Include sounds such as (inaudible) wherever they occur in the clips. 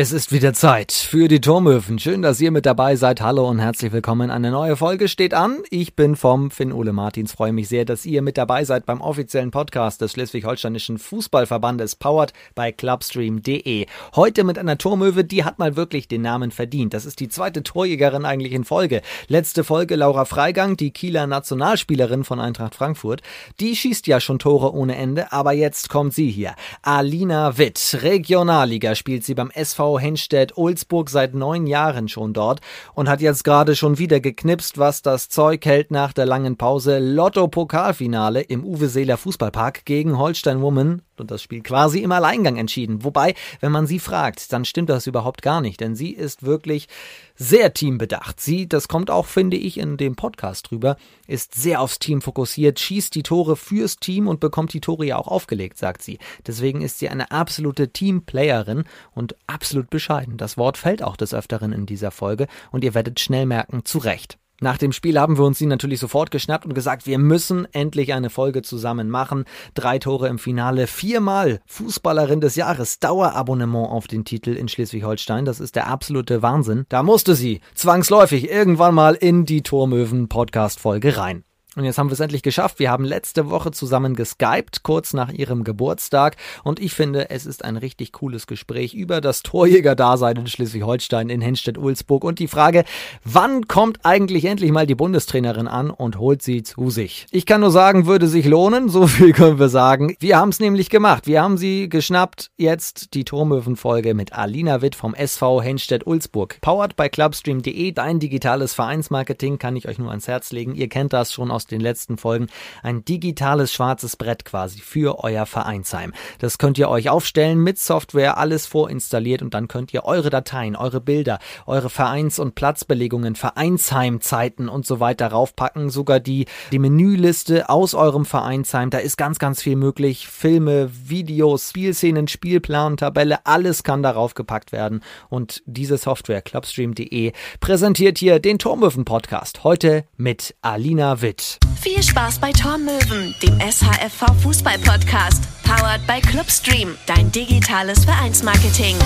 Es ist wieder Zeit für die Turmöwen. Schön, dass ihr mit dabei seid. Hallo und herzlich willkommen. Eine neue Folge steht an. Ich bin vom Finn Ole Martins. Freue mich sehr, dass ihr mit dabei seid beim offiziellen Podcast des Schleswig-Holsteinischen Fußballverbandes, powered by clubstream.de. Heute mit einer Turmöwe, die hat mal wirklich den Namen verdient. Das ist die zweite Torjägerin eigentlich in Folge. Letzte Folge Laura Freigang, die Kieler Nationalspielerin von Eintracht Frankfurt. Die schießt ja schon Tore ohne Ende, aber jetzt kommt sie hier. Alina Witt. Regionalliga spielt sie beim SV Henstedt-Ulzburg seit neun Jahren schon dort und hat jetzt gerade schon wieder geknipst, was das Zeug hält nach der langen Pause. Lotto-Pokalfinale im Uwe Seeler Fußballpark gegen Holstein Woman und das Spiel quasi im Alleingang entschieden. Wobei, wenn man sie fragt, dann stimmt das überhaupt gar nicht, denn sie ist wirklich sehr teambedacht. Sie, das kommt auch, finde ich, in dem Podcast drüber, ist sehr aufs Team fokussiert, schießt die Tore fürs Team und bekommt die Tore ja auch aufgelegt, sagt sie. Deswegen ist sie eine absolute Teamplayerin und absolut bescheiden. Das Wort fällt auch des Öfteren in dieser Folge und ihr werdet schnell merken, zu Recht. Nach dem Spiel haben wir uns sie natürlich sofort geschnappt und gesagt, wir müssen endlich eine Folge zusammen machen. Drei Tore im Finale, viermal Fußballerin des Jahres, Dauerabonnement auf den Titel in Schleswig-Holstein. Das ist der absolute Wahnsinn. Da musste sie zwangsläufig irgendwann mal in die Turmöwen Podcast Folge rein. Und jetzt haben wir es endlich geschafft. Wir haben letzte Woche zusammen geskypt, kurz nach ihrem Geburtstag. Und ich finde, es ist ein richtig cooles Gespräch über das Torjäger-Dasein in Schleswig-Holstein, in Henstedt-Ulzburg und die Frage, wann kommt eigentlich endlich mal die Bundestrainerin an und holt sie zu sich? Ich kann nur sagen, würde sich lohnen. So viel können wir sagen. Wir haben es nämlich gemacht. Wir haben sie geschnappt. Jetzt die Turmöwen-Folge mit Alina Witt vom SV Henstedt-Ulzburg. Powered by clubstream.de. Dein digitales Vereinsmarketing kann ich euch nur ans Herz legen. Ihr kennt das schon aus den letzten Folgen, ein digitales schwarzes Brett quasi für euer Vereinsheim. Das könnt ihr euch aufstellen mit Software, alles vorinstalliert und dann könnt ihr eure Dateien, eure Bilder, eure Vereins- und Platzbelegungen, Vereinsheimzeiten und so weiter raufpacken, sogar die, die Menüliste aus eurem Vereinsheim. Da ist ganz, ganz viel möglich. Filme, Videos, Spielszenen, Spielplan, Tabelle, alles kann darauf gepackt werden. Und diese Software, clubstream.de, präsentiert hier den Turmöwen Podcast. Heute mit Alina Witt. Viel Spaß bei Tormöwen, dem SHFV Fußball Podcast. Powered by Clubstream, dein digitales Vereinsmarketing.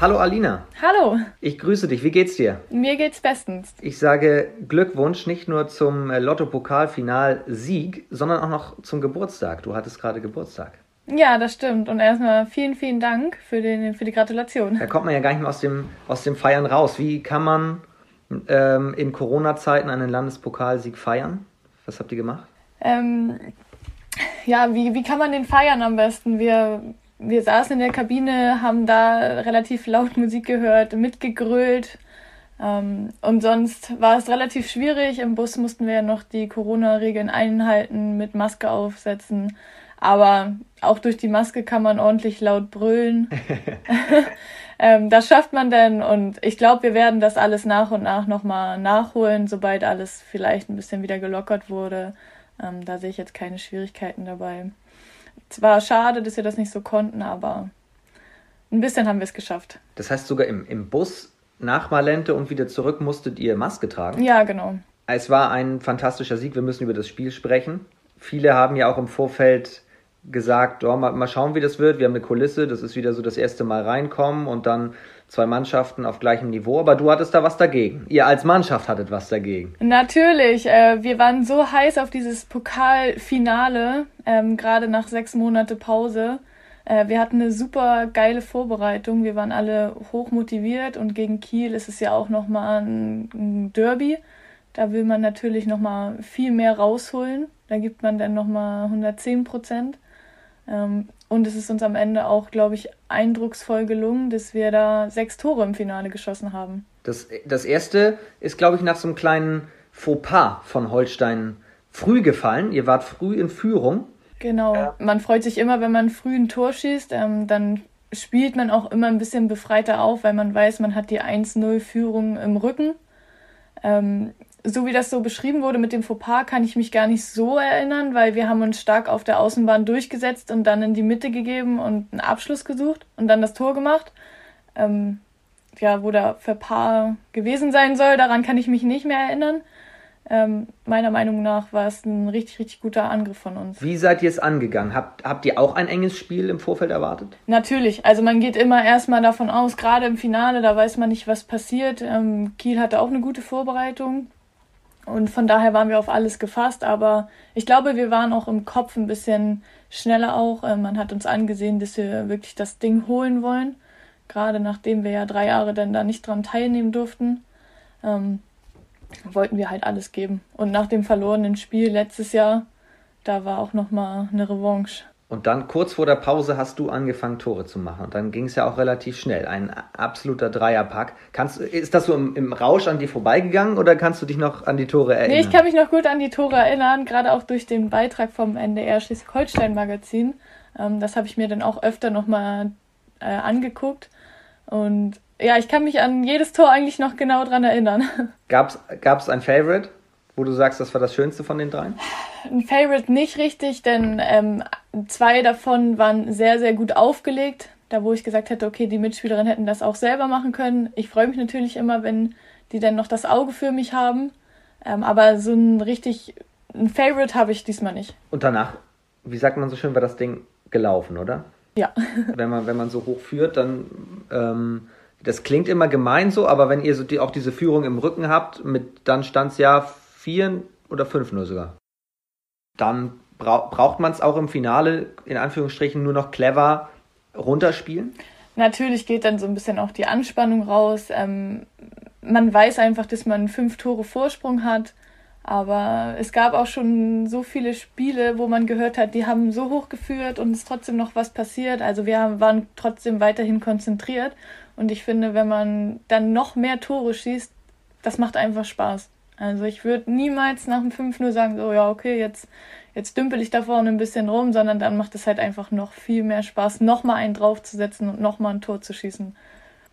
Hallo Alina. Hallo. Ich grüße dich. Wie geht's dir? Mir geht's bestens. Ich sage Glückwunsch nicht nur zum äh, Lotto-Pokal-Final-Sieg, sondern auch noch zum Geburtstag. Du hattest gerade Geburtstag. Ja, das stimmt. Und erstmal vielen, vielen Dank für, den, für die Gratulation. Da kommt man ja gar nicht mehr aus dem, aus dem Feiern raus. Wie kann man ähm, in Corona-Zeiten einen Landespokalsieg feiern? Was habt ihr gemacht? Ähm, ja, wie, wie kann man den feiern am besten? Wir, wir saßen in der Kabine, haben da relativ laut Musik gehört, mitgegrölt. Ähm, und sonst war es relativ schwierig. Im Bus mussten wir ja noch die Corona-Regeln einhalten, mit Maske aufsetzen. Aber auch durch die Maske kann man ordentlich laut brüllen. (laughs) ähm, das schafft man denn und ich glaube, wir werden das alles nach und nach nochmal nachholen, sobald alles vielleicht ein bisschen wieder gelockert wurde. Ähm, da sehe ich jetzt keine Schwierigkeiten dabei. Zwar schade, dass wir das nicht so konnten, aber ein bisschen haben wir es geschafft. Das heißt, sogar im, im Bus nach Malente und wieder zurück musstet ihr Maske tragen? Ja, genau. Es war ein fantastischer Sieg. Wir müssen über das Spiel sprechen. Viele haben ja auch im Vorfeld gesagt, oh, mal, mal schauen, wie das wird. Wir haben eine Kulisse, das ist wieder so das erste Mal reinkommen und dann zwei Mannschaften auf gleichem Niveau. Aber du hattest da was dagegen. Ihr als Mannschaft hattet was dagegen. Natürlich. Äh, wir waren so heiß auf dieses Pokalfinale, ähm, gerade nach sechs Monate Pause. Äh, wir hatten eine super geile Vorbereitung. Wir waren alle hoch motiviert und gegen Kiel ist es ja auch nochmal ein, ein Derby. Da will man natürlich nochmal viel mehr rausholen. Da gibt man dann nochmal 110 Prozent. Ähm, und es ist uns am Ende auch, glaube ich, eindrucksvoll gelungen, dass wir da sechs Tore im Finale geschossen haben. Das, das erste ist, glaube ich, nach so einem kleinen Fauxpas von Holstein früh gefallen. Ihr wart früh in Führung. Genau. Ja. Man freut sich immer, wenn man früh ein Tor schießt. Ähm, dann spielt man auch immer ein bisschen befreiter auf, weil man weiß, man hat die 1-0-Führung im Rücken. Ähm, so wie das so beschrieben wurde mit dem Fauxpas, kann ich mich gar nicht so erinnern, weil wir haben uns stark auf der Außenbahn durchgesetzt und dann in die Mitte gegeben und einen Abschluss gesucht und dann das Tor gemacht. Ähm, ja, wo der Verpaar gewesen sein soll, daran kann ich mich nicht mehr erinnern. ähm, meiner Meinung nach war es ein richtig, richtig guter Angriff von uns. Wie seid ihr es angegangen? Habt, habt ihr auch ein enges Spiel im Vorfeld erwartet? Natürlich, also man geht immer erstmal davon aus, gerade im Finale, da weiß man nicht, was passiert. Ähm, Kiel hatte auch eine gute Vorbereitung und von daher waren wir auf alles gefasst, aber ich glaube, wir waren auch im Kopf ein bisschen schneller auch. Äh, man hat uns angesehen, dass wir wirklich das Ding holen wollen, gerade nachdem wir ja drei Jahre dann da nicht dran teilnehmen durften. Ähm, wollten wir halt alles geben. Und nach dem verlorenen Spiel letztes Jahr, da war auch nochmal eine Revanche. Und dann kurz vor der Pause hast du angefangen, Tore zu machen. Und dann ging es ja auch relativ schnell. Ein absoluter Dreierpack. Kannst, ist das so im, im, Rausch an dir vorbeigegangen oder kannst du dich noch an die Tore erinnern? Nee, ich kann mich noch gut an die Tore erinnern, gerade auch durch den Beitrag vom NDR Schleswig-Holstein-Magazin. Ähm, das habe ich mir dann auch öfter nochmal äh, angeguckt. Und ja, ich kann mich an jedes Tor eigentlich noch genau dran erinnern. (laughs) Gab es ein Favorite, wo du sagst, das war das Schönste von den dreien? Ein Favorite nicht richtig, denn ähm, zwei davon waren sehr, sehr gut aufgelegt. Da, wo ich gesagt hätte, okay, die Mitspielerinnen hätten das auch selber machen können. Ich freue mich natürlich immer, wenn die dann noch das Auge für mich haben. Ähm, aber so ein richtig, ein Favorite habe ich diesmal nicht. Und danach, wie sagt man so schön, war das Ding gelaufen, oder? Ja. (laughs) wenn man, wenn man so hoch führt, dann ähm, das klingt immer gemein so, aber wenn ihr so die, auch diese Führung im Rücken habt, mit, dann stand es ja 4 oder 5-0 sogar. Dann bra braucht man es auch im Finale, in Anführungsstrichen, nur noch clever runterspielen? Natürlich geht dann so ein bisschen auch die Anspannung raus. Ähm, man weiß einfach, dass man fünf Tore Vorsprung hat. Aber es gab auch schon so viele Spiele, wo man gehört hat, die haben so hoch geführt und es ist trotzdem noch was passiert. Also wir waren trotzdem weiterhin konzentriert. Und ich finde, wenn man dann noch mehr Tore schießt, das macht einfach Spaß. Also ich würde niemals nach dem 5-0 sagen, so ja, okay, jetzt, jetzt dümpel ich da vorne ein bisschen rum, sondern dann macht es halt einfach noch viel mehr Spaß, nochmal einen draufzusetzen und nochmal ein Tor zu schießen.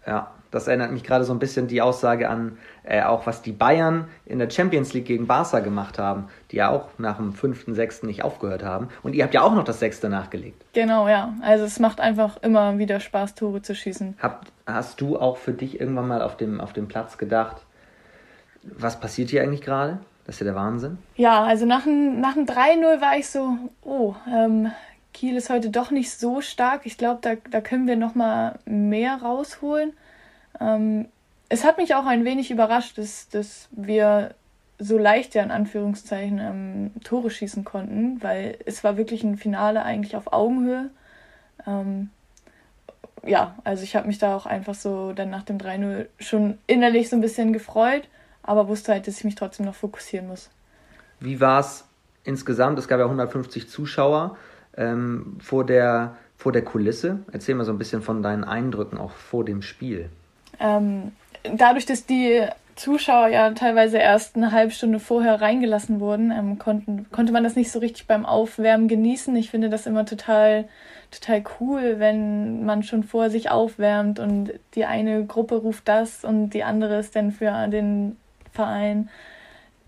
Ja, das erinnert mich gerade so ein bisschen die Aussage an, äh, auch was die Bayern in der Champions League gegen Barca gemacht haben, die ja auch nach dem fünften, sechsten nicht aufgehört haben. Und ihr habt ja auch noch das sechste nachgelegt. Genau, ja. Also es macht einfach immer wieder Spaß, Tore zu schießen. Hab, hast du auch für dich irgendwann mal auf dem, auf dem Platz gedacht, was passiert hier eigentlich gerade? Das ist ja der Wahnsinn. Ja, also nach dem, nach dem 3-0 war ich so, oh, ähm, Kiel ist heute doch nicht so stark. Ich glaube, da, da können wir noch mal mehr rausholen. Ähm, es hat mich auch ein wenig überrascht, dass, dass wir so leicht ja in Anführungszeichen ähm, Tore schießen konnten, weil es war wirklich ein Finale eigentlich auf Augenhöhe. Ähm, ja, also ich habe mich da auch einfach so dann nach dem 3-0 schon innerlich so ein bisschen gefreut, aber wusste halt, dass ich mich trotzdem noch fokussieren muss. Wie war es insgesamt? Es gab ja 150 Zuschauer ähm, vor, der, vor der Kulisse. Erzähl mal so ein bisschen von deinen Eindrücken auch vor dem Spiel. Ähm, dadurch, dass die Zuschauer ja teilweise erst eine halbe Stunde vorher reingelassen wurden, ähm, konnten, konnte man das nicht so richtig beim Aufwärmen genießen. Ich finde das immer total, total cool, wenn man schon vorher sich aufwärmt und die eine Gruppe ruft das und die andere ist dann für den Verein.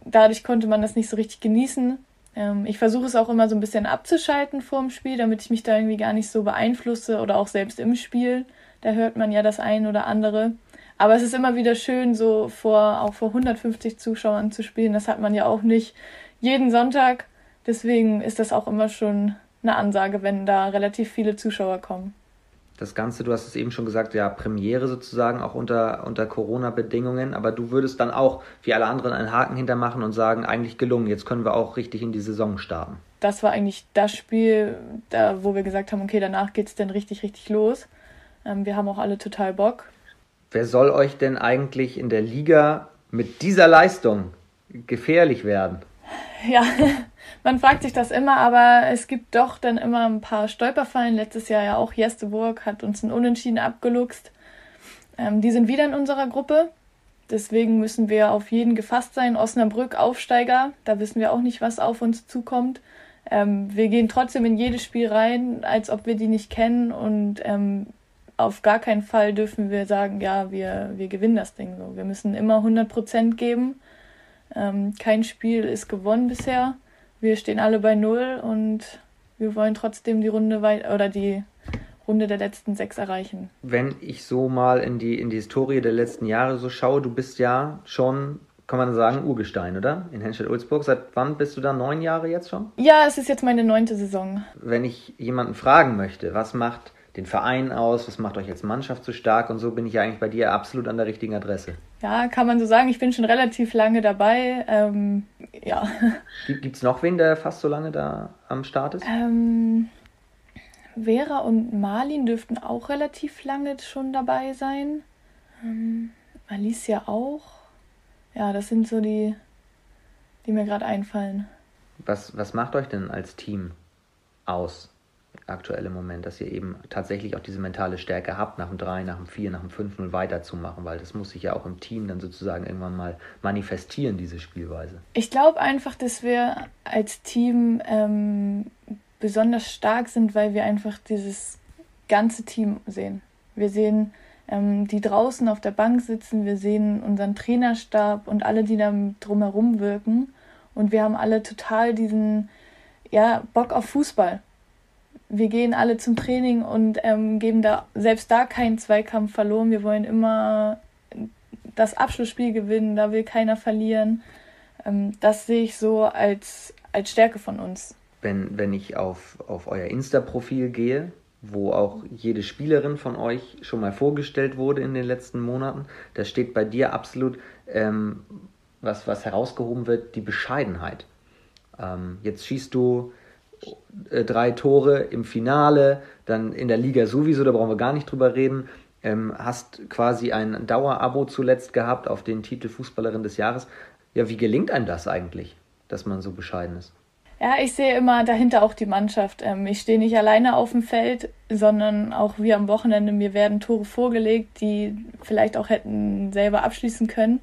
Dadurch konnte man das nicht so richtig genießen. Ähm, ich versuche es auch immer so ein bisschen abzuschalten vor dem Spiel, damit ich mich da irgendwie gar nicht so beeinflusse oder auch selbst im Spiel. Da hört man ja das ein oder andere. Aber es ist immer wieder schön, so vor, auch vor 150 Zuschauern zu spielen. Das hat man ja auch nicht jeden Sonntag. Deswegen ist das auch immer schon eine Ansage, wenn da relativ viele Zuschauer kommen. Das Ganze, du hast es eben schon gesagt, ja, Premiere sozusagen, auch unter, unter Corona-Bedingungen. Aber du würdest dann auch, wie alle anderen, einen Haken hintermachen und sagen, eigentlich gelungen, jetzt können wir auch richtig in die Saison starten. Das war eigentlich das Spiel, da, wo wir gesagt haben, okay, danach geht es dann richtig, richtig los. Ähm, wir haben auch alle total Bock. Wer soll euch denn eigentlich in der Liga mit dieser Leistung gefährlich werden? Ja, (laughs) man fragt sich das immer, aber es gibt doch dann immer ein paar Stolperfallen. Letztes Jahr ja auch Jesteburg hat uns ein Unentschieden abgeluchst. Ähm, die sind wieder in unserer Gruppe. Deswegen müssen wir auf jeden gefasst sein. Osnabrück Aufsteiger, da wissen wir auch nicht, was auf uns zukommt. Ähm, wir gehen trotzdem in jedes Spiel rein, als ob wir die nicht kennen und ähm, auf gar keinen Fall dürfen wir sagen, ja, wir, wir gewinnen das Ding so. Wir müssen immer 100 Prozent geben. Ähm, kein Spiel ist gewonnen bisher. Wir stehen alle bei Null und wir wollen trotzdem die Runde weit oder die Runde der letzten sechs erreichen. Wenn ich so mal in die, in die Historie der letzten Jahre so schaue, du bist ja schon kann man sagen, Urgestein, oder? In Henstedt-Ulzburg. Seit wann bist du da? Neun Jahre jetzt schon? Ja, es ist jetzt meine neunte Saison. Wenn ich jemanden fragen möchte, was macht den Verein aus, was macht euch als Mannschaft so stark und so bin ich ja eigentlich bei dir absolut an der richtigen Adresse. Ja, kann man so sagen. Ich bin schon relativ lange dabei. Ähm, ja. (laughs) Gibt es noch wen, der fast so lange da am Start ist? Ähm, Vera und Marlin dürften auch relativ lange schon dabei sein. Ähm, Alicia auch. Ja, das sind so die, die mir gerade einfallen. Was, was macht euch denn als Team aus? Aktuell im Moment, dass ihr eben tatsächlich auch diese mentale Stärke habt, nach dem 3, nach dem 4, nach dem 5-0 weiterzumachen, weil das muss sich ja auch im Team dann sozusagen irgendwann mal manifestieren, diese Spielweise. Ich glaube einfach, dass wir als Team ähm, besonders stark sind, weil wir einfach dieses ganze Team sehen. Wir sehen ähm, die draußen auf der Bank sitzen, wir sehen unseren Trainerstab und alle, die da drumherum wirken. Und wir haben alle total diesen ja, Bock auf Fußball wir gehen alle zum Training und ähm, geben da selbst da keinen Zweikampf verloren. Wir wollen immer das Abschlussspiel gewinnen, da will keiner verlieren. Ähm, das sehe ich so als, als Stärke von uns. Wenn, wenn ich auf, auf euer Insta-Profil gehe, wo auch jede Spielerin von euch schon mal vorgestellt wurde in den letzten Monaten, da steht bei dir absolut, ähm, was, was herausgehoben wird, die Bescheidenheit. Ähm, jetzt schießt du äh, drei Tore im Finale, dann in der Liga sowieso, da brauchen wir gar nicht drüber reden. Ähm, hast quasi ein Dauerabo zuletzt gehabt auf den Titel Fußballerin des Jahres. Ja, wie gelingt einem das eigentlich, dass man so bescheiden ist? Ja, ich sehe immer dahinter auch die Mannschaft. Ähm, ich stehe nicht alleine auf dem Feld, sondern auch wie am Wochenende. Mir werden Tore vorgelegt, die vielleicht auch hätten selber abschließen können.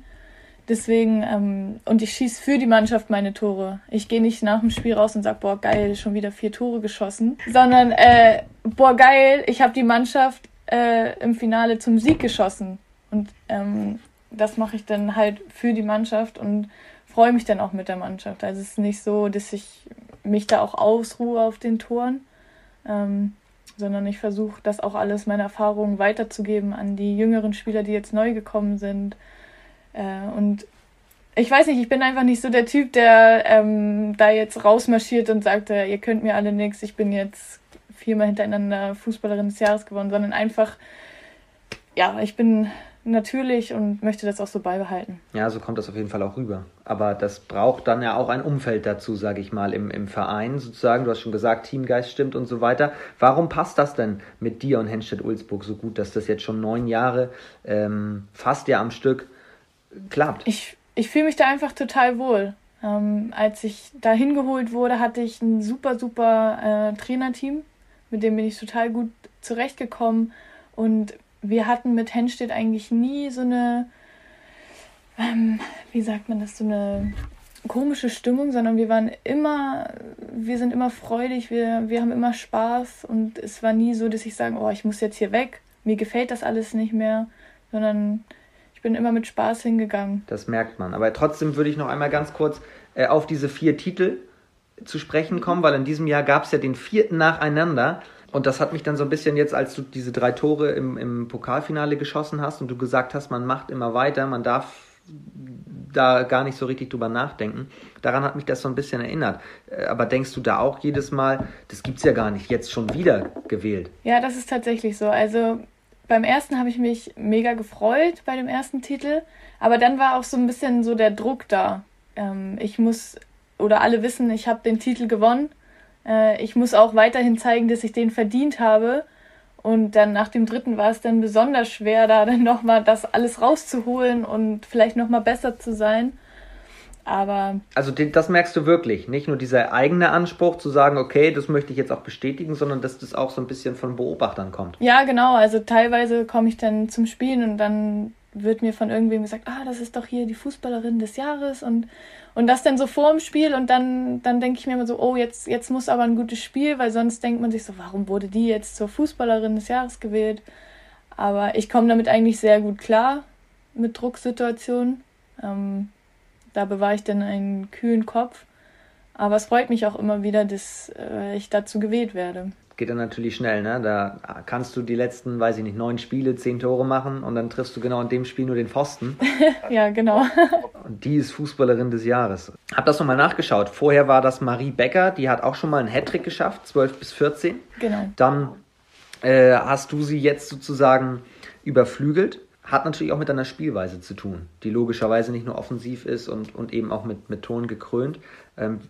Deswegen, ähm, und ich schieße für die Mannschaft meine Tore. Ich gehe nicht nach dem Spiel raus und sage, boah, geil, schon wieder vier Tore geschossen, sondern, äh, boah, geil, ich habe die Mannschaft äh, im Finale zum Sieg geschossen. Und ähm, das mache ich dann halt für die Mannschaft und freue mich dann auch mit der Mannschaft. Also es ist nicht so, dass ich mich da auch ausruhe auf den Toren, ähm, sondern ich versuche das auch alles, meine Erfahrungen weiterzugeben an die jüngeren Spieler, die jetzt neu gekommen sind äh, und ich weiß nicht, ich bin einfach nicht so der Typ, der ähm, da jetzt rausmarschiert und sagt, äh, ihr könnt mir alle nichts, ich bin jetzt viermal hintereinander Fußballerin des Jahres geworden, sondern einfach, ja, ich bin natürlich und möchte das auch so beibehalten. Ja, so kommt das auf jeden Fall auch rüber. Aber das braucht dann ja auch ein Umfeld dazu, sage ich mal, im, im Verein sozusagen. Du hast schon gesagt, Teamgeist stimmt und so weiter. Warum passt das denn mit dir und Henstedt-Ulzburg so gut, dass das jetzt schon neun Jahre ähm, fast ja am Stück klappt. Ich, ich fühle mich da einfach total wohl. Ähm, als ich da hingeholt wurde, hatte ich ein super, super äh, Trainerteam, mit dem bin ich total gut zurechtgekommen. Und wir hatten mit Henstedt eigentlich nie so eine, ähm, wie sagt man das, so eine komische Stimmung, sondern wir waren immer, wir sind immer freudig, wir, wir haben immer Spaß und es war nie so, dass ich sage, oh, ich muss jetzt hier weg, mir gefällt das alles nicht mehr, sondern ich bin immer mit Spaß hingegangen. Das merkt man. Aber trotzdem würde ich noch einmal ganz kurz äh, auf diese vier Titel zu sprechen kommen, weil in diesem Jahr gab es ja den vierten nacheinander. Und das hat mich dann so ein bisschen jetzt, als du diese drei Tore im, im Pokalfinale geschossen hast und du gesagt hast, man macht immer weiter, man darf da gar nicht so richtig drüber nachdenken. Daran hat mich das so ein bisschen erinnert. Äh, aber denkst du da auch jedes Mal, das gibt's ja gar nicht, jetzt schon wieder gewählt? Ja, das ist tatsächlich so. Also beim ersten habe ich mich mega gefreut bei dem ersten Titel, aber dann war auch so ein bisschen so der Druck da. Ähm, ich muss, oder alle wissen, ich habe den Titel gewonnen. Äh, ich muss auch weiterhin zeigen, dass ich den verdient habe. Und dann nach dem dritten war es dann besonders schwer, da dann nochmal das alles rauszuholen und vielleicht nochmal besser zu sein. Aber. Also das merkst du wirklich. Nicht nur dieser eigene Anspruch zu sagen, okay, das möchte ich jetzt auch bestätigen, sondern dass das auch so ein bisschen von Beobachtern kommt. Ja, genau. Also teilweise komme ich dann zum Spielen und dann wird mir von irgendwem gesagt, ah, das ist doch hier die Fußballerin des Jahres und, und das dann so vor dem Spiel und dann, dann denke ich mir immer so, oh, jetzt, jetzt muss aber ein gutes Spiel, weil sonst denkt man sich so, warum wurde die jetzt zur Fußballerin des Jahres gewählt? Aber ich komme damit eigentlich sehr gut klar mit Drucksituationen. Ähm, da bewahre ich dann einen kühlen Kopf. Aber es freut mich auch immer wieder, dass äh, ich dazu gewählt werde. Geht dann natürlich schnell, ne? Da kannst du die letzten, weiß ich nicht, neun Spiele, zehn Tore machen und dann triffst du genau in dem Spiel nur den Pfosten. (laughs) ja, genau. Und die ist Fußballerin des Jahres. Hab das nochmal nachgeschaut. Vorher war das Marie Becker, die hat auch schon mal einen Hattrick geschafft, 12 bis 14. Genau. Dann äh, hast du sie jetzt sozusagen überflügelt. Hat natürlich auch mit deiner Spielweise zu tun, die logischerweise nicht nur offensiv ist und, und eben auch mit, mit Ton gekrönt. Ähm,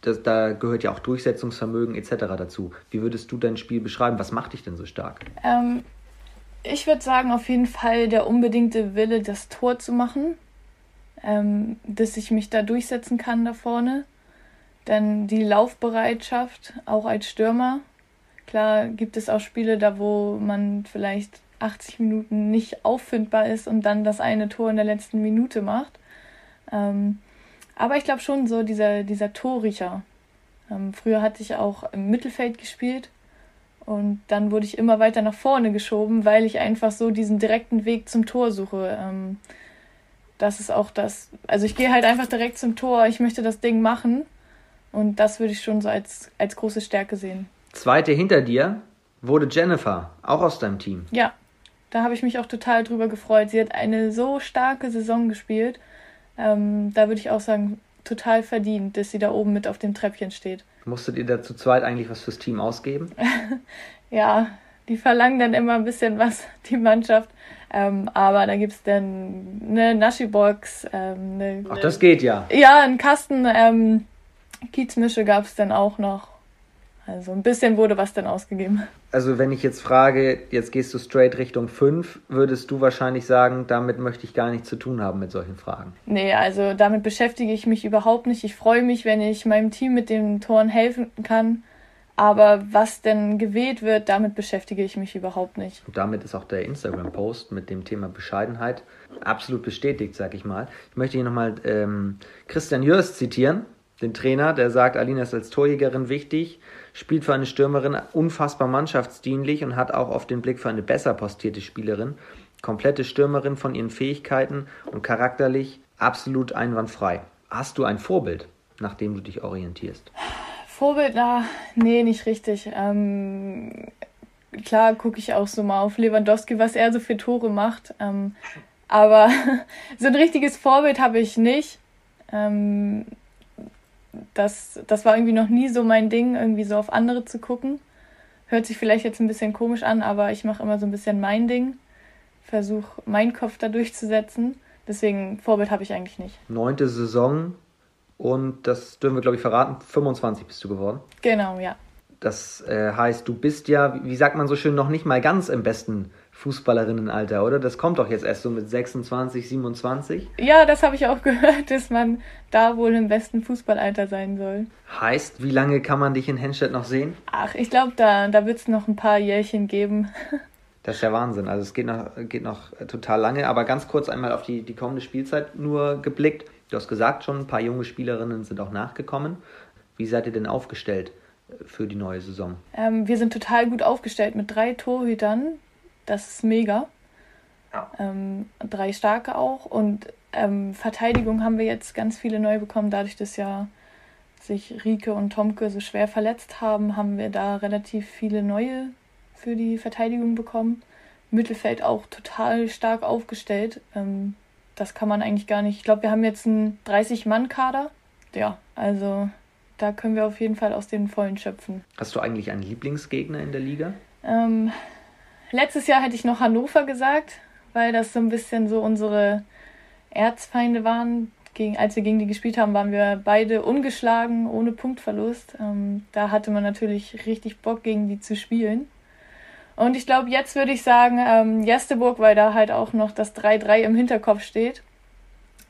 das, da gehört ja auch Durchsetzungsvermögen etc. dazu. Wie würdest du dein Spiel beschreiben? Was macht dich denn so stark? Ähm, ich würde sagen, auf jeden Fall der unbedingte Wille, das Tor zu machen, ähm, dass ich mich da durchsetzen kann da vorne. Dann die Laufbereitschaft, auch als Stürmer. Klar gibt es auch Spiele da, wo man vielleicht 80 Minuten nicht auffindbar ist und dann das eine Tor in der letzten Minute macht. Ähm, aber ich glaube schon so dieser, dieser Torricher. Ähm, früher hatte ich auch im Mittelfeld gespielt und dann wurde ich immer weiter nach vorne geschoben, weil ich einfach so diesen direkten Weg zum Tor suche. Ähm, das ist auch das. Also ich gehe halt einfach direkt zum Tor, ich möchte das Ding machen und das würde ich schon so als, als große Stärke sehen. Zweite hinter dir wurde Jennifer, auch aus deinem Team. Ja, da habe ich mich auch total drüber gefreut. Sie hat eine so starke Saison gespielt. Ähm, da würde ich auch sagen, total verdient, dass sie da oben mit auf dem Treppchen steht. Musstet ihr da zu zweit eigentlich was fürs Team ausgeben? (laughs) ja, die verlangen dann immer ein bisschen was, die Mannschaft. Ähm, aber da gibt es dann eine Naschi-Box. Ähm, eine, Ach, das geht ja. Ja, einen Kasten ähm, Kiezmische gab es dann auch noch. Also ein bisschen wurde was dann ausgegeben. Also wenn ich jetzt frage, jetzt gehst du straight Richtung 5, würdest du wahrscheinlich sagen, damit möchte ich gar nichts zu tun haben mit solchen Fragen. Nee, also damit beschäftige ich mich überhaupt nicht. Ich freue mich, wenn ich meinem Team mit den Toren helfen kann. Aber was denn gewählt wird, damit beschäftige ich mich überhaupt nicht. Und damit ist auch der Instagram-Post mit dem Thema Bescheidenheit absolut bestätigt, sag ich mal. Ich möchte hier nochmal ähm, Christian Jörs zitieren, den Trainer, der sagt, Alina ist als Torjägerin wichtig spielt für eine Stürmerin unfassbar mannschaftsdienlich und hat auch oft den Blick für eine besser postierte Spielerin. Komplette Stürmerin von ihren Fähigkeiten und charakterlich absolut einwandfrei. Hast du ein Vorbild, nach dem du dich orientierst? Vorbild, na, nee, nicht richtig. Ähm, klar gucke ich auch so mal auf Lewandowski, was er so für Tore macht. Ähm, aber (laughs) so ein richtiges Vorbild habe ich nicht. Ähm, das, das war irgendwie noch nie so mein Ding, irgendwie so auf andere zu gucken. Hört sich vielleicht jetzt ein bisschen komisch an, aber ich mache immer so ein bisschen mein Ding. Versuche meinen Kopf da durchzusetzen. Deswegen Vorbild habe ich eigentlich nicht. Neunte Saison und das dürfen wir, glaube ich, verraten. 25 bist du geworden. Genau, ja. Das äh, heißt, du bist ja, wie sagt man so schön, noch nicht mal ganz im besten Fußballerinnenalter, oder? Das kommt doch jetzt erst so mit 26, 27. Ja, das habe ich auch (laughs) gehört, dass man da wohl im besten Fußballalter sein soll. Heißt, wie lange kann man dich in Henstedt noch sehen? Ach, ich glaube, da, da wird es noch ein paar Jährchen geben. (laughs) Das ist ja Wahnsinn. Also es geht noch, geht noch total lange, aber ganz kurz einmal auf die, die kommende Spielzeit nur geblickt. Du hast gesagt schon, ein paar junge Spielerinnen sind auch nachgekommen. Wie seid ihr denn aufgestellt für die neue Saison? Ähm, wir sind total gut aufgestellt mit drei Torhütern, das ist mega. Ja. Ähm, drei starke auch. Und ähm, Verteidigung haben wir jetzt ganz viele neu bekommen, dadurch, dass ja sich Rike und Tomke so schwer verletzt haben, haben wir da relativ viele neue für die Verteidigung bekommen. Mittelfeld auch total stark aufgestellt. Ähm, das kann man eigentlich gar nicht. Ich glaube, wir haben jetzt einen 30-Mann-Kader. Ja, also da können wir auf jeden Fall aus den Vollen schöpfen. Hast du eigentlich einen Lieblingsgegner in der Liga? Ähm, Letztes Jahr hätte ich noch Hannover gesagt, weil das so ein bisschen so unsere Erzfeinde waren. Gegen, als wir gegen die gespielt haben, waren wir beide ungeschlagen, ohne Punktverlust. Ähm, da hatte man natürlich richtig Bock, gegen die zu spielen. Und ich glaube, jetzt würde ich sagen, ähm, Jesteburg, weil da halt auch noch das 3-3 im Hinterkopf steht.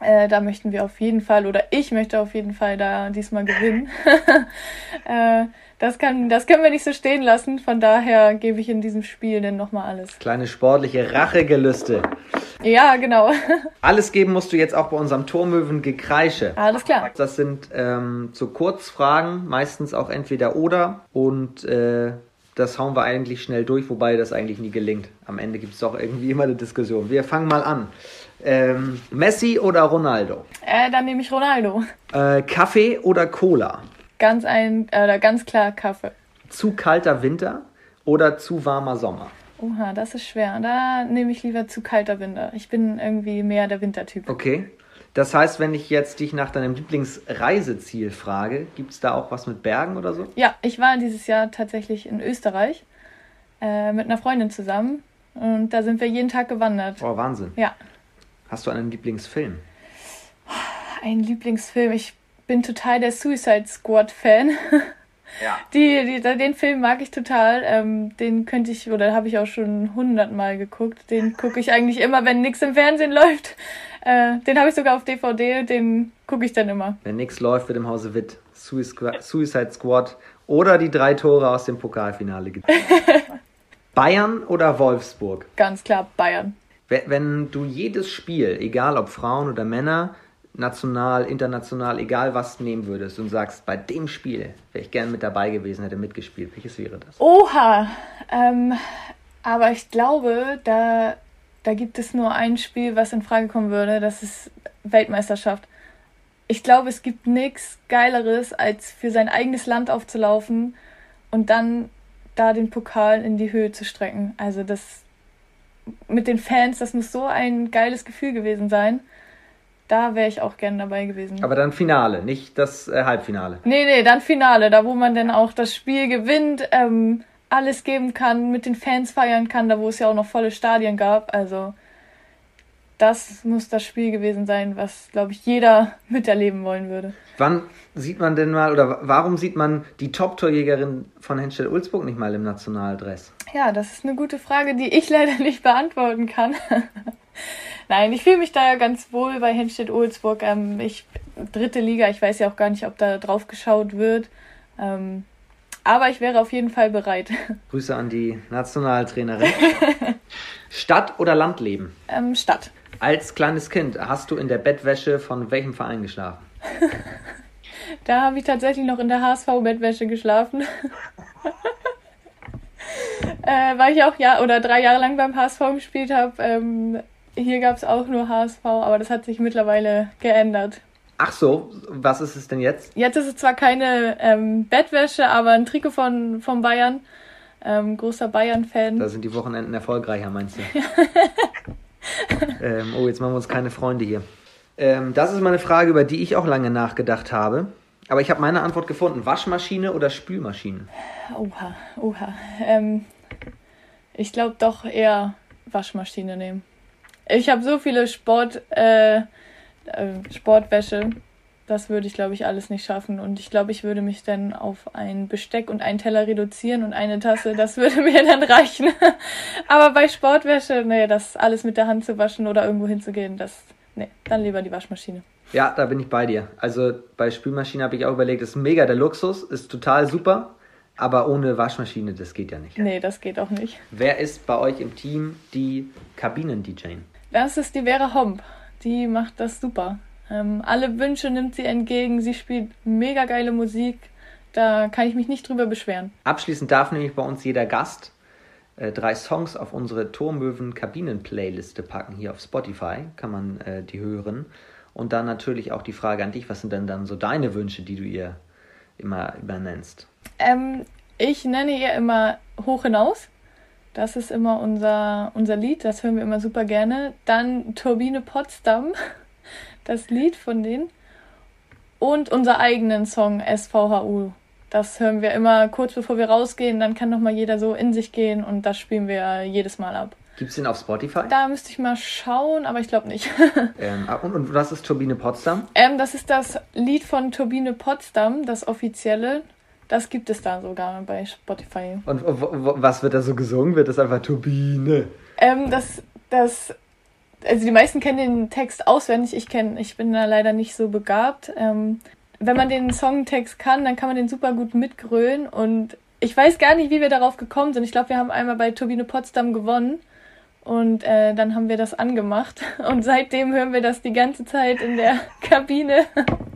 Äh, da möchten wir auf jeden Fall, oder ich möchte auf jeden Fall da diesmal gewinnen. (laughs) äh, das, kann, das können wir nicht so stehen lassen. Von daher gebe ich in diesem Spiel dann nochmal alles. Kleine sportliche Rachegelüste. Ja, genau. (laughs) Alles geben musst du jetzt auch bei unserem Turmöwen-Gekreische. Alles klar. Das sind ähm, so Kurzfragen, meistens auch entweder oder. Und äh, das hauen wir eigentlich schnell durch, wobei das eigentlich nie gelingt. Am Ende gibt es doch irgendwie immer eine Diskussion. Wir fangen mal an. Ähm, Messi oder Ronaldo? Äh, dann nehme ich Ronaldo. Äh, Kaffee oder Cola? Ganz ein, äh, ganz klar Kaffee. Zu kalter Winter oder zu warmer Sommer? Oha, das ist schwer. Da nehme ich lieber zu kalter Winter. Ich bin irgendwie mehr der Wintertyp. Okay. Das heißt, wenn ich jetzt dich nach deinem Lieblingsreiseziel frage, gibt es da auch was mit Bergen oder so? Ja, ich war dieses Jahr tatsächlich in Österreich äh, mit einer Freundin zusammen und da sind wir jeden Tag gewandert. Oh, Wahnsinn. Ja. Hast du einen Lieblingsfilm? Ein Lieblingsfilm. Ich bin total der Suicide Squad Fan. (laughs) Ja. Die, die, den Film mag ich total. Ähm, den könnte ich, oder habe ich auch schon hundertmal geguckt. Den gucke ich eigentlich immer, wenn nichts im Fernsehen läuft. Äh, den habe ich sogar auf DVD, den gucke ich dann immer. Wenn nichts läuft, wird im Hause Witt Suicide Squad oder die drei Tore aus dem Pokalfinale. (laughs) Bayern oder Wolfsburg? Ganz klar Bayern. Wenn du jedes Spiel, egal ob Frauen oder Männer, national, international, egal was nehmen würdest und sagst, bei dem Spiel wäre ich gern mit dabei gewesen, hätte mitgespielt, welches wäre das? Oha! Ähm, aber ich glaube, da, da gibt es nur ein Spiel, was in Frage kommen würde, das ist Weltmeisterschaft. Ich glaube, es gibt nichts Geileres, als für sein eigenes Land aufzulaufen und dann da den Pokal in die Höhe zu strecken. Also das mit den Fans, das muss so ein geiles Gefühl gewesen sein. Da wäre ich auch gerne dabei gewesen. Aber dann Finale, nicht das äh, Halbfinale. Nee, nee, dann Finale, da wo man dann auch das Spiel gewinnt, ähm, alles geben kann, mit den Fans feiern kann, da wo es ja auch noch volle Stadien gab. Also das muss das Spiel gewesen sein, was, glaube ich, jeder (laughs) miterleben wollen würde. Wann sieht man denn mal, oder warum sieht man die Top-Torjägerin von Henschel Ulzburg nicht mal im Nationaldress? Ja, das ist eine gute Frage, die ich (laughs) leider nicht beantworten kann. Nein, ich fühle mich da ganz wohl bei Henstedt-Ohlsburg. Ähm, ich, dritte Liga, ich weiß ja auch gar nicht, ob da drauf geschaut wird. Ähm, aber ich wäre auf jeden Fall bereit. (laughs) Grüße an die Nationaltrainerin. (laughs) Stadt oder Landleben? Ähm, Stadt. Als kleines Kind hast du in der Bettwäsche von welchem Verein geschlafen? (laughs) da habe ich tatsächlich noch in der HSV-Bettwäsche geschlafen. äh, weil ich auch ja oder drei Jahre lang beim HSV gespielt habe. Ähm, hier gab es auch nur HSV, aber das hat sich mittlerweile geändert. Ach so, was ist es denn jetzt? Jetzt ist es zwar keine ähm, Bettwäsche, aber ein Trikot von, von Bayern. Ähm, großer Bayern-Fan. Da sind die Wochenenden erfolgreicher, meinst du? (laughs) ähm, oh, jetzt machen wir uns keine Freunde hier. Ähm, das ist mal eine Frage, über die ich auch lange nachgedacht habe. Aber ich habe meine Antwort gefunden. Waschmaschine oder Spülmaschine? Oha, oha. Ähm, ich glaube doch eher Waschmaschine nehmen. Ich habe so viele Sport, äh, äh, Sportwäsche. Das würde ich, glaube ich, alles nicht schaffen. Und ich glaube, ich würde mich dann auf ein Besteck und einen Teller reduzieren und eine Tasse. Das würde (laughs) mir dann reichen. Aber bei Sportwäsche, nee, das alles mit der Hand zu waschen oder irgendwo hinzugehen, das, nee, dann lieber die Waschmaschine. Ja, da bin ich bei dir. Also bei Spülmaschine habe ich auch überlegt, ist mega der Luxus, ist total super. Aber ohne Waschmaschine, das geht ja nicht. Nee, das geht auch nicht. Wer ist bei euch im Team die Kabinen-DJ? Das ist die Vera Homp. Die macht das super. Ähm, alle Wünsche nimmt sie entgegen. Sie spielt mega geile Musik. Da kann ich mich nicht drüber beschweren. Abschließend darf nämlich bei uns jeder Gast äh, drei Songs auf unsere Turmöwen-Kabinen-Playliste packen. Hier auf Spotify kann man äh, die hören. Und dann natürlich auch die Frage an dich: Was sind denn dann so deine Wünsche, die du ihr immer, immer nennst? Ähm, ich nenne ihr immer Hoch hinaus. Das ist immer unser, unser Lied, das hören wir immer super gerne. Dann Turbine Potsdam, (laughs) das Lied von denen. Und unser eigenen Song SVHU. Das hören wir immer kurz bevor wir rausgehen. Dann kann nochmal jeder so in sich gehen und das spielen wir jedes Mal ab. Gibt es den auf Spotify? Da müsste ich mal schauen, aber ich glaube nicht. (laughs) ähm, ah, und, und was ist Turbine Potsdam? Ähm, das ist das Lied von Turbine Potsdam, das offizielle. Das gibt es da sogar bei Spotify. Und was wird da so gesungen? Wird das einfach Turbine? Ähm, das, das, also die meisten kennen den Text auswendig. Ich kenne, ich bin da leider nicht so begabt. Ähm, wenn man den Songtext kann, dann kann man den super gut mitgrölen. Und ich weiß gar nicht, wie wir darauf gekommen sind. Ich glaube, wir haben einmal bei Turbine Potsdam gewonnen. Und äh, dann haben wir das angemacht. (laughs) Und seitdem hören wir das die ganze Zeit in der (laughs) Kabine.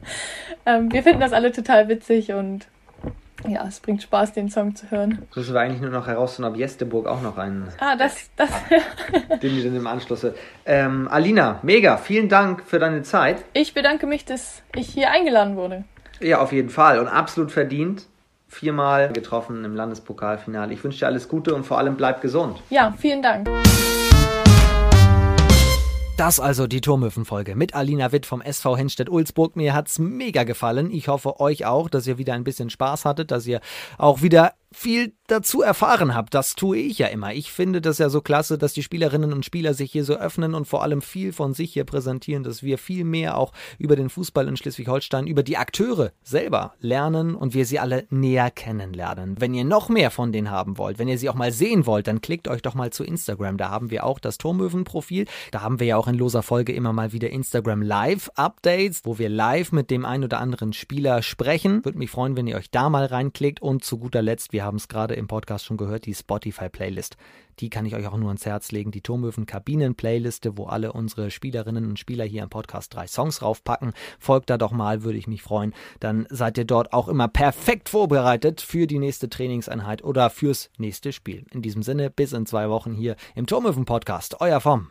(laughs) ähm, wir finden das alle total witzig und ja, es bringt Spaß, den Song zu hören. Jetzt müssen wir eigentlich nur noch herausfinden, ob Jesteburg auch noch einen. Ah, das. das (laughs) den wir dann im Anschluss. Ähm, Alina, mega, vielen Dank für deine Zeit. Ich bedanke mich, dass ich hier eingeladen wurde. Ja, auf jeden Fall und absolut verdient. Viermal getroffen im Landespokalfinale. Ich wünsche dir alles Gute und vor allem bleib gesund. Ja, vielen Dank. Das also die Turmhöfen-Folge mit Alina Witt vom SV Henstedt-Ulzburg. Mir hat's mega gefallen. Ich hoffe euch auch, dass ihr wieder ein bisschen Spaß hattet, dass ihr auch wieder viel dazu erfahren habt. Das tue ich ja immer. Ich finde das ja so klasse, dass die Spielerinnen und Spieler sich hier so öffnen und vor allem viel von sich hier präsentieren, dass wir viel mehr auch über den Fußball in Schleswig-Holstein, über die Akteure selber lernen und wir sie alle näher kennenlernen. Wenn ihr noch mehr von denen haben wollt, wenn ihr sie auch mal sehen wollt, dann klickt euch doch mal zu Instagram. Da haben wir auch das Turmöwen-Profil. Da haben wir ja auch in loser Folge immer mal wieder Instagram Live-Updates, wo wir live mit dem ein oder anderen Spieler sprechen. Würde mich freuen, wenn ihr euch da mal reinklickt und zu guter Letzt, wir haben es gerade im Podcast schon gehört, die Spotify-Playlist. Die kann ich euch auch nur ans Herz legen. Die Turmöwen Kabinen-Playliste, wo alle unsere Spielerinnen und Spieler hier im Podcast drei Songs raufpacken. Folgt da doch mal, würde ich mich freuen. Dann seid ihr dort auch immer perfekt vorbereitet für die nächste Trainingseinheit oder fürs nächste Spiel. In diesem Sinne, bis in zwei Wochen hier im Turmöwen Podcast. Euer Vom.